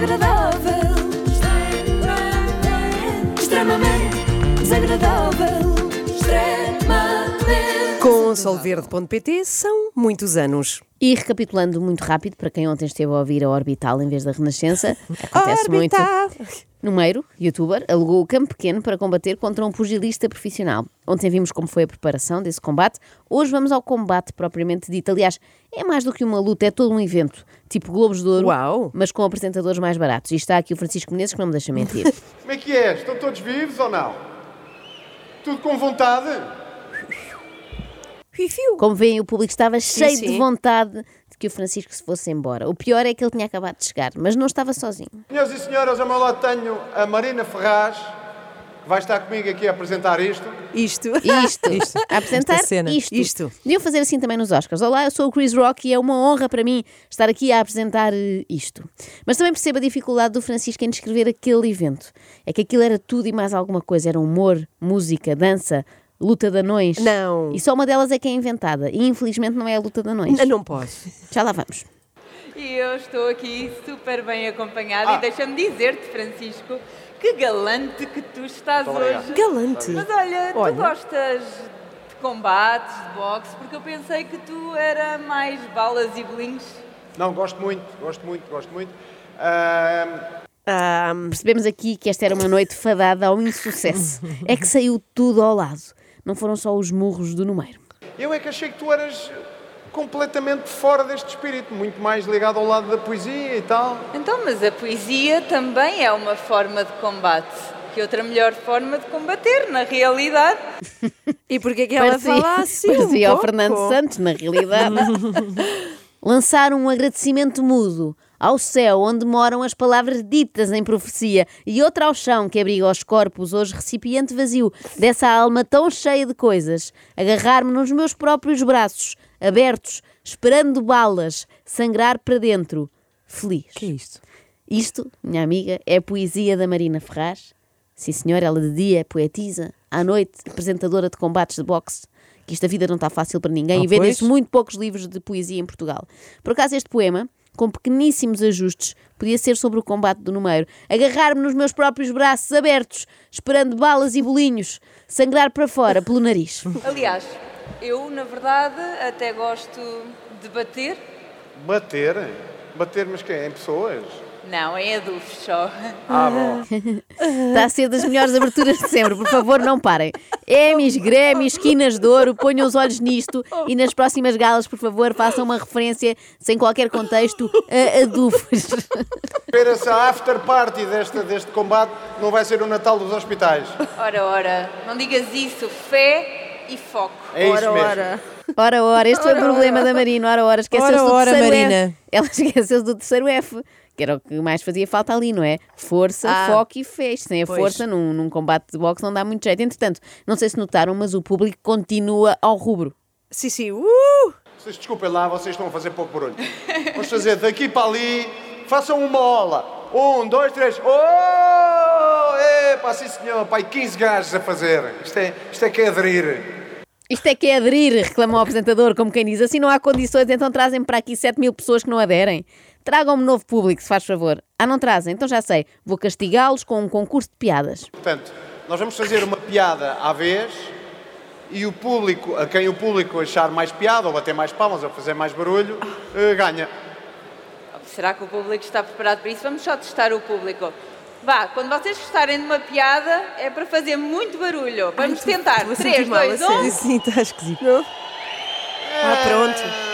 desagradável. Extremamente, extremamente desagradável. Extremamente. Com solverde.pt são muitos anos. E recapitulando muito rápido, para quem ontem esteve a ouvir a Orbital em vez da Renascença, acontece muito. Numeiro, youtuber, alugou o campo pequeno para combater contra um pugilista profissional. Ontem vimos como foi a preparação desse combate. Hoje vamos ao combate propriamente dito. Aliás, é mais do que uma luta, é todo um evento. Tipo Globos de Ouro, Uau. mas com apresentadores mais baratos. E está aqui o Francisco Menezes que não me deixa mentir. Como é que é? Estão todos vivos ou não? Tudo com vontade? Como veem, o público estava cheio de sim. vontade de que o Francisco se fosse embora. O pior é que ele tinha acabado de chegar, mas não estava sozinho. Senhoras e senhores, ao meu lado tenho a Marina Ferraz, que vai estar comigo aqui a apresentar isto. Isto. Isto, Isto. a apresentar Esta cena. isto. Isto. Deviam fazer assim também nos Oscars. Olá, eu sou o Chris Rock e é uma honra para mim estar aqui a apresentar eh, isto. Mas também percebo a dificuldade do Francisco em descrever aquele evento. É que aquilo era tudo e mais alguma coisa. Era humor, música, dança, luta de anões. Não. E só uma delas é que é inventada. E infelizmente não é a luta de anões. Não, não posso. Já lá vamos. E eu estou aqui super bem acompanhada Ah. e deixa-me dizer-te, Francisco, que galante que tu estás Muito hoje. Galante. Mas olha, Olha. tu gostas de combates, de boxe, porque eu pensei que tu era mais balas e bolinhos. Não, gosto muito, gosto muito, gosto muito. Percebemos aqui que esta era uma noite fadada ao insucesso. É que saiu tudo ao lado. Não foram só os murros do número. eu é que achei que tu eras completamente fora deste espírito, muito mais ligado ao lado da poesia e tal. Então, mas a poesia também é uma forma de combate. Que outra melhor forma de combater, na realidade? e porquê que ela fala assim? um parecia ao pouco? Fernando Santos, na realidade. Lançar um agradecimento mudo ao céu onde moram as palavras ditas em profecia e outra ao chão que abriga os corpos, hoje recipiente vazio dessa alma tão cheia de coisas. Agarrar-me nos meus próprios braços, abertos, esperando balas, sangrar para dentro, feliz. que é isto? Isto, minha amiga, é a poesia da Marina Ferraz. Sim, senhor, ela de dia é poetisa, à noite, apresentadora de combates de boxe. Que esta vida não está fácil para ninguém Ah, e vendem-se pois. muito poucos livros de poesia em Portugal. Por acaso, este poema, com pequeníssimos ajustes, podia ser sobre o combate do número. Agarrar-me nos meus próprios braços abertos, esperando balas e bolinhos, sangrar para fora pelo nariz. Aliás, eu, na verdade, até gosto de bater. Bater? Bater, mas quem? Em pessoas? Não, em adufos só. Ah, bom. Está a ser das melhores aberturas de sempre. Por favor, não parem. Emmys, Grêmios, esquinas de ouro, ponham os olhos nisto e nas próximas galas, por favor, façam uma referência, sem qualquer contexto, a adufos. Espera-se a after party deste, deste combate, não vai ser o Natal dos hospitais. Ora, ora, não digas isso. Fé e foco. É isso ora, mesmo. ora. Ora, ora, este foi o problema da Marina. Ora, ora, esqueceu-se Ora, do ora, terceiro Marina. F. Ela esqueceu-se do terceiro F. Que era o que mais fazia falta ali, não é? Força, Ah. foco e. Isto Sem a Pois. força, num, num combate de boxe, não dá muito jeito. Entretanto, não sei se notaram, mas o público continua ao rubro. Sim, sim. Uh! Vocês desculpem lá, vocês estão a fazer pouco barulho. Vamos fazer daqui para ali, façam uma ola. Um, dois, três. Oh! Epá, sim senhor, pai, 15 gajos a fazer. Isto é, isto é que é aderir. Isto é que é aderir, reclamou o apresentador, como quem diz. Assim não há condições, então trazem para aqui 7 mil pessoas que não aderem. Tragam-me novo público, se faz favor. Ah, não trazem? Então já sei. Vou castigá-los com um concurso de piadas. Portanto, nós vamos fazer uma piada à vez e o público, a quem o público achar mais piada, ou bater mais palmas, ou fazer mais barulho, eh, ganha. Será que o público está preparado para isso? Vamos só testar o público. Vá, quando vocês gostarem de uma piada, é para fazer muito barulho. Vamos tentar. Estou a 3, sentir mal, a 2, sério. 1. Sim, está esquisito. Ah, pronto.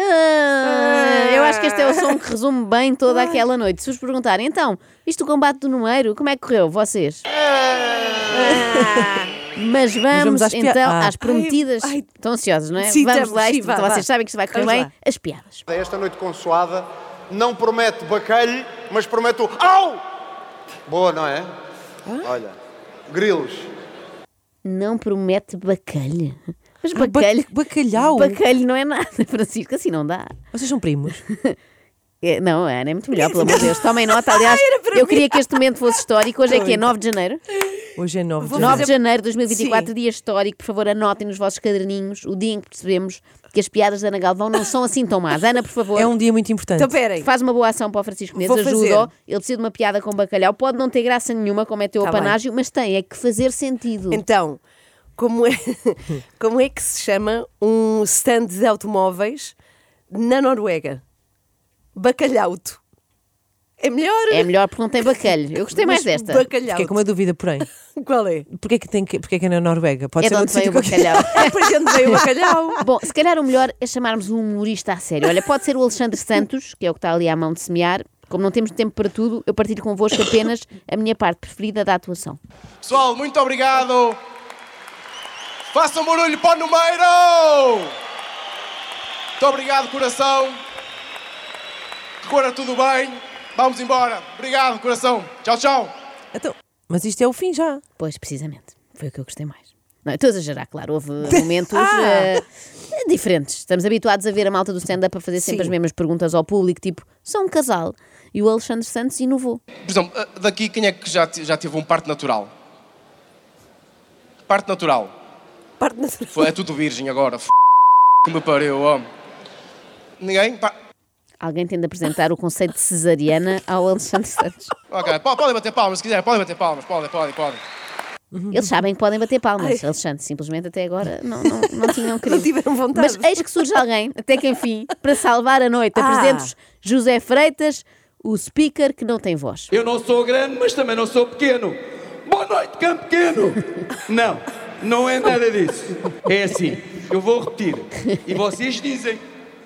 Ah, eu acho que este é o som que resume bem toda aquela noite. Se vos perguntarem, então, isto o combate do número, como é que correu? Vocês? Mas vamos, vamos às então Ah. às prometidas. Ai, ai. Estão ansiosos, não é? Sim, vamos estamos, lá, sim, isto, vá, então vá. vocês sabem que isto vai correr Vamos bem. lá. As piadas. Esta noite consoada não promete bacalho, mas promete o au! Boa, não é? Olha, grilos. Não promete bacalho. Mas Ah, ba- bacalho. bacalhau. Bacalho não é nada, Francisco, assim não dá. Vocês são primos? É, não, a Ana é muito melhor, pelo amor de Deus. Tomem nota, aliás, eu mim. queria que este momento fosse histórico. Hoje é que é 9 de janeiro. Hoje é 9 de Vou 9 fazer- de janeiro de 2024, Sim. dia histórico. Por favor, anotem nos vossos caderninhos o dia em que percebemos que as piadas da Ana Galvão não são assim tão más. Ana, por favor. É um dia muito importante. Então, peraí. Faz uma boa ação para o Francisco Mendes, Vou fazer. ajuda-o. Ele precisa de uma piada com bacalhau. Pode não ter graça nenhuma, como é teu Tá bem. apanágio, mas tem é que fazer sentido. Então, como é, como é que se chama um stand de automóveis na Noruega? Bacalhauto. É melhor? É melhor porque não tem bacalho. Eu gostei mais desta. Bacalhauto. é É um é é com uma dúvida, porém. Qual é? Porquê que tem que, porquê que é na Noruega? Pode É de onde veio o bacalhau. Depois de onde veio o bacalhau. Bom, se calhar o melhor é chamarmos um humorista a sério. Olha, pode ser o Alexandre Santos, que é o que está ali à mão de semear. Como não temos tempo para tudo, eu partilho convosco apenas a minha parte preferida da atuação. Pessoal, muito obrigado. Façam barulho para o número! Muito obrigado, coração. Que corra tudo bem. Vamos embora. Obrigado, coração. Tchau, tchau. Então, mas isto é o fim já. Pois, precisamente. Foi o que eu gostei mais. Não, estou a exagerar, claro. Houve momentos Ah! eh, diferentes. Estamos habituados a ver a malta do stand-up a fazer sempre Sim. as mesmas perguntas ao público, tipo, são um casal. E o Alexandre Santos inovou. Por exemplo, eh, daqui quem é que já, já teve um parto natural? Parte natural. Parte natural. Foi, é tudo virgem agora. F... que me pariu, ó. Ninguém? Pa- Alguém tem de apresentar o conceito de cesariana ao Alexandre Santos. Ok, po- podem bater palmas se quiser, podem bater palmas, podem, podem, podem. Eles sabem que podem bater palmas, Alexandre. Simplesmente até agora não, não, não tinham querido. Não tiveram vontade. Mas eis que surge alguém, até que enfim, para salvar a noite. Ah. Apresento-vos José Freitas, o speaker que não tem voz. Eu não sou grande, mas também não sou pequeno. Boa noite, campo pequeno! Não, não é nada disso. É assim, eu vou repetir. E vocês dizem,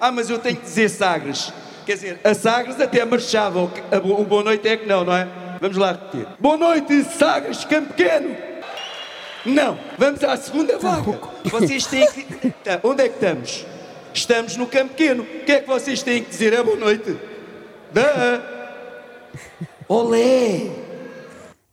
ah, mas eu tenho que dizer Sagres. Quer dizer, a Sagres até marchava, o boa noite é que não, não é? Vamos lá repetir. Boa noite, Sagres, campo pequeno! Não, vamos à segunda vaga. Vocês têm que. Tá, onde é que estamos? Estamos no campo pequeno. O que é que vocês têm que dizer? É boa noite. Da. Olé!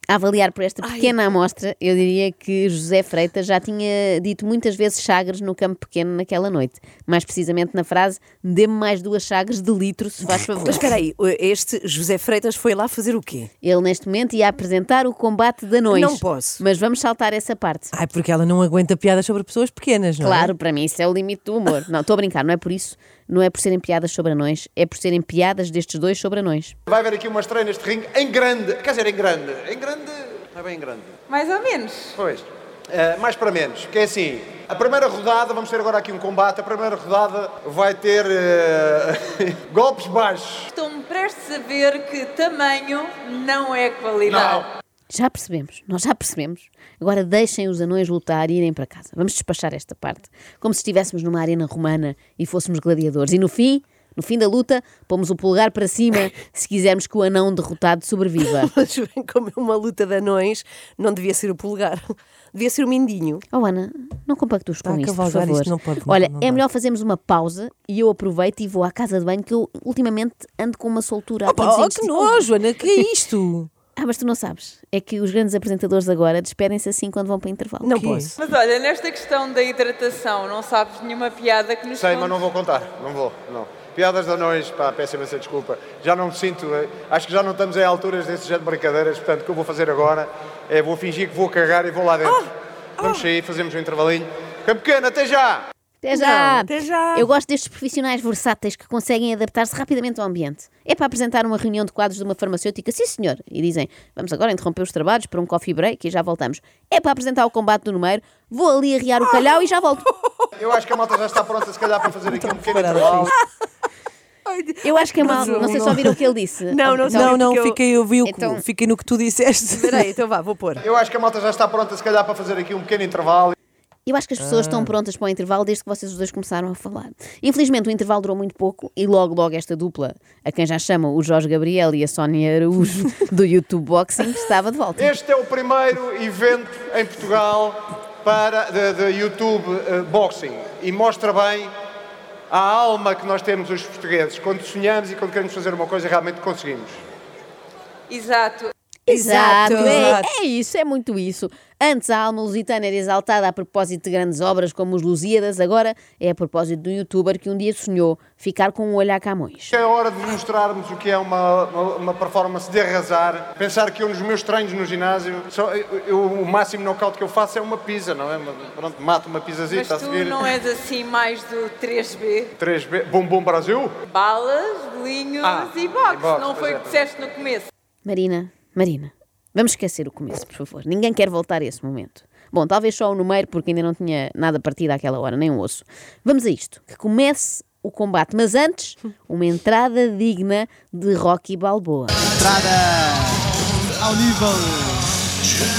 A avaliar por esta pequena amostra, eu diria que José Freitas já tinha dito muitas vezes chagres no campo pequeno naquela noite. Mais precisamente na frase: dê-me mais duas chagres de litro, se faz favor. Mas espera aí, este José Freitas foi lá fazer o quê? Ele neste momento ia apresentar o combate de anões. Não posso. Mas vamos saltar essa parte. Ai, porque ela não aguenta piadas sobre pessoas pequenas, não Claro, para mim isso é o limite do humor. Não, estou a brincar, não é por isso, não é por serem piadas sobre anões, é por serem piadas destes dois sobre anões. Vai haver aqui uma estreia neste ringue em grande. Quer dizer, em grande. Em grande. Não é bem grande. Mais ou menos. Pois. Eh, mais para menos. Que é assim. A primeira rodada, vamos ter agora aqui um combate. A primeira rodada vai ter eh, golpes baixos. Estou-me prestes a ver que tamanho não é qualidade. Já percebemos, nós já percebemos. Agora deixem os anões lutar e irem para casa. Vamos despachar esta parte. Como se estivéssemos numa arena romana e fôssemos gladiadores. E no fim, no fim da luta, pomos o polegar para cima se quisermos que o anão derrotado sobreviva. Mas bem, como é uma luta de anões, não devia ser o polegar. Devia ser o mindinho. Oh Ana, não compactues com Está a isto, por favor. isto não pode- Olha, não é melhor fazermos uma pausa e eu aproveito e vou à casa de banho que eu ultimamente ando com uma soltura. Opa, oh, que nojo, Ana, que é isto? Ah, mas tu não sabes. É que os grandes apresentadores agora despedem-se assim quando vão para intervalo. Não posso. Mas olha, nesta questão da hidratação, não sabes nenhuma piada que nos Sei, conte? mas não vou contar. Não vou. Não. Piadas de anões, pá, peço imensa desculpa. Já não me sinto. eh, Acho que já não estamos em alturas desse género de brincadeiras. Portanto, o que eu vou fazer agora é vou fingir que vou cagar e vou lá dentro. Vamos sair, fazemos um intervalinho. Campo pequeno, até já! Até já! Não, até já. Eu gosto destes profissionais versáteis que conseguem adaptar-se rapidamente ao ambiente. É para apresentar uma reunião de quadros de uma farmacêutica, sim senhor, e dizem, vamos agora interromper os trabalhos para um coffee break e já voltamos. É para apresentar o combate do número, vou ali arriar o calhau e já volto. Eu acho que a malta já está pronta, se calhar, para fazer aqui um pequeno intervalo. Eu acho que é mal, não sei se ouviram o que ele disse. Não, não, Então, não, não, fiquei, eu vi o que- Então- fiquei no que tu disseste. Espera aí, então vá, vou pôr. Eu acho que a malta já está pronta, se calhar, para fazer aqui um pequeno intervalo. Eu acho que as pessoas estão prontas para o intervalo desde que vocês os dois começaram a falar. Infelizmente o intervalo durou muito pouco e logo, logo esta dupla, a quem já chamam o Jorge Gabriel e a Sónia Araújo do YouTube Boxing, estava de volta. Este é o primeiro evento em Portugal para, de, de YouTube eh, Boxing e mostra bem a alma que nós temos os portugueses. Quando sonhamos e quando queremos fazer uma coisa, realmente conseguimos. Exato. Exato, Exato, é, é isso, é muito isso. Antes a alma lusitana era exaltada a propósito de grandes obras como os Lusíadas, agora é a propósito de um youtuber que um dia sonhou ficar com um olho a Camões. É hora de mostrarmos o que é uma, uma, uma performance de arrasar. Pensar que eu nos meus treinos no ginásio, só, eu, eu- o máximo knockout que eu faço é uma pizza, não é? Pronto, mato uma pizzazita Mas a tu seguir. não és assim mais do 3B? 3B. Bumbum Brasil? Balas, bolinhos Ah, e boxe. e boxe, não foi é, o que é. disseste no começo. Marina, Marina, vamos esquecer o começo, por favor. Ninguém quer voltar a esse momento. Bom, talvez só o número, porque ainda não tinha nada partido àquela hora, nem um osso. Vamos a isto, que comece o combate, mas antes, uma entrada digna de Rocky Balboa. entrada ao nível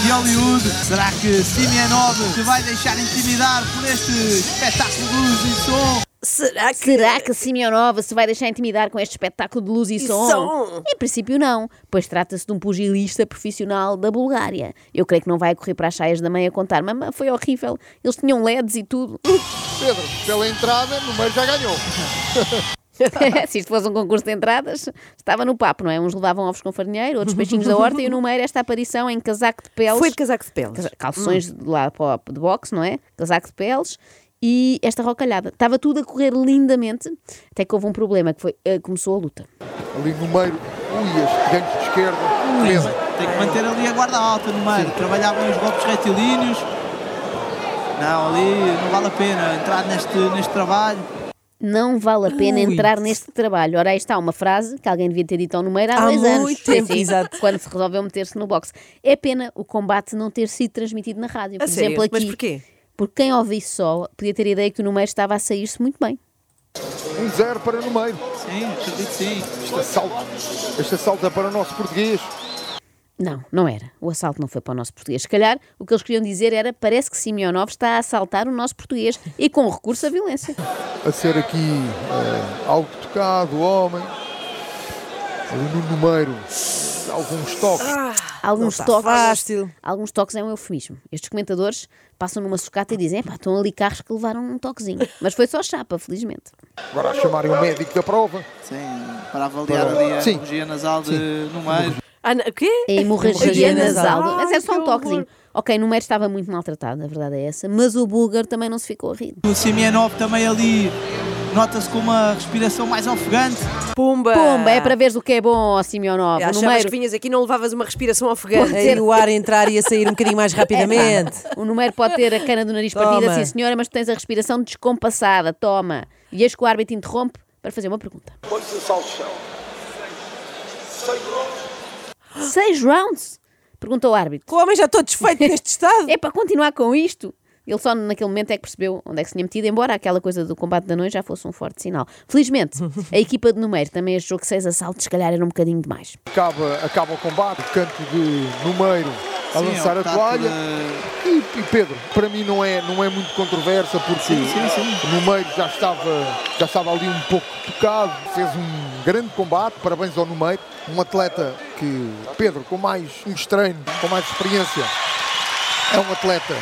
de Hollywood. Será que Simianov se vai deixar intimidar por este espetáculo de luz e som? Será que. Será que Simeonova se vai deixar intimidar com este espetáculo de luz e, E som? som? Em princípio não, pois trata-se de um pugilista profissional da Bulgária. Eu creio que não vai correr para as saias da mãe a contar, mamãe, foi horrível, eles tinham LEDs e tudo. Pedro, pela entrada, no meio já ganhou. Se isto fosse um concurso de entradas, estava no papo, não é? Uns levavam ovos com farinheiro, outros peixinhos da horta e o número esta aparição em casaco de peles. Foi de casaco de peles. Calções de lá de boxe, não é? Casaco de peles e esta rocalhada. Estava tudo a correr lindamente, até que houve um problema, que foi, eh, começou a luta. Ali no meio, ui, este gancho de esquerda. Pedro, Tem que manter ali a guarda alta no meio. Trabalhar bem os golpes retilíneos. Não, ali não vale a pena entrar neste, neste trabalho. Não vale a pena Ui. entrar neste trabalho. Ora, aí está uma frase que alguém devia ter dito ao número há, Há dois anos. muito tempo, Sim, exato. Quando se resolveu meter-se no boxe. É pena o combate não ter sido transmitido na rádio. Por A sério? exemplo, aqui. Mas porquê? Porque quem ouvisse só podia ter a ideia que o número estava a sair-se muito bem. um zero para no meio. Sim, acredito sim. Este assalto, este assalto é para o nosso português. Não, não era. O assalto não foi para o nosso português. Se calhar, o que eles queriam dizer era parece que Simeonov está a assaltar o nosso português e com recurso à violência. A ser aqui eh, algo tocado, homem. Ali no número, alguns toques. Alguns está toques. fácil. Alguns toques é um eufemismo. Estes comentadores passam numa sucata e dizem: "Epá, estão ali carros que levaram um toquezinho. Mas foi só chapa, felizmente. Agora a chamarem o médico da prova. Sim, para avaliar Para- ali a Sim. hemorragia nasal de, no meio. Ah, o quê? A hemorragia Hemorragia nasal. nasal. Mas é só um que toquezinho. horror. Ok, no meio estava muito maltratado, a verdade é essa. Mas o búlgaro também não se ficou a rir. O Simianov também ali nota-se com uma respiração mais ofegante. Pumba! Pumba, é para veres o que é bom, ó Simeonov. O Achavas número, que vinhas aqui e não levavas uma respiração ofegante. Aí o ar entrar e a sair um bocadinho mais rapidamente. o número pode ter a cana do nariz Toma. partida, sim senhora, mas tu tens a respiração descompassada. Toma. E eis que o árbitro interrompe para fazer uma pergunta. Quantos assaltos são? Seis rounds? Perguntou o árbitro. O homem já todo desfeito neste estado. É para continuar com isto? Ele só naquele momento é que percebeu onde é que se tinha metido, embora aquela coisa do combate da noite já fosse um forte sinal. Felizmente, a equipa de número também achou que seis assaltos, se calhar, era um bocadinho demais. Acaba, acaba o combate, canto de número a Sim, lançar é a toalha. de- E, e Pedro, para mim não é, não é muito controversa porque Sim, sim, sim. no meio já estava, já estava ali um pouco tocado, fez um grande combate, parabéns ao Numeiro, um atleta que, Pedro, com mais uns treinos, com mais experiência, é um atleta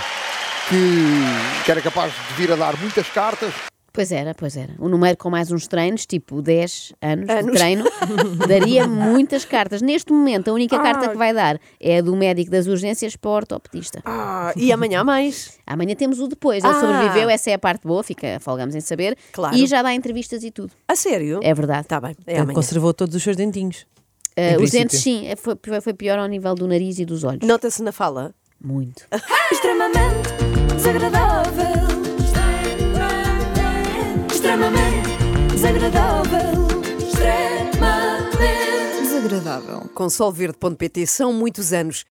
que, que era capaz de vir a dar muitas cartas. Pois era, pois era. O número com mais uns treinos, tipo 10 anos, de Anos. treino, daria muitas cartas. Neste momento, a única carta que vai dar é a do médico das urgências para o ortopedista. Ah, e amanhã mais. Amanhã temos o depois. Ele Ah. sobreviveu, essa é a parte boa, fica, folgamos em saber. Claro. E já dá entrevistas e tudo. A sério? É verdade. Está bem, é Ele amanhã. conservou todos os seus dentinhos. Uh, os princípio. dentes, sim, é- foi, foi pior ao nível do nariz e dos olhos. Nota-se na fala. Muito. Extremamente desagradável. Extremamente desagradável. Extremamente desagradável. Com solverde.pt são muitos anos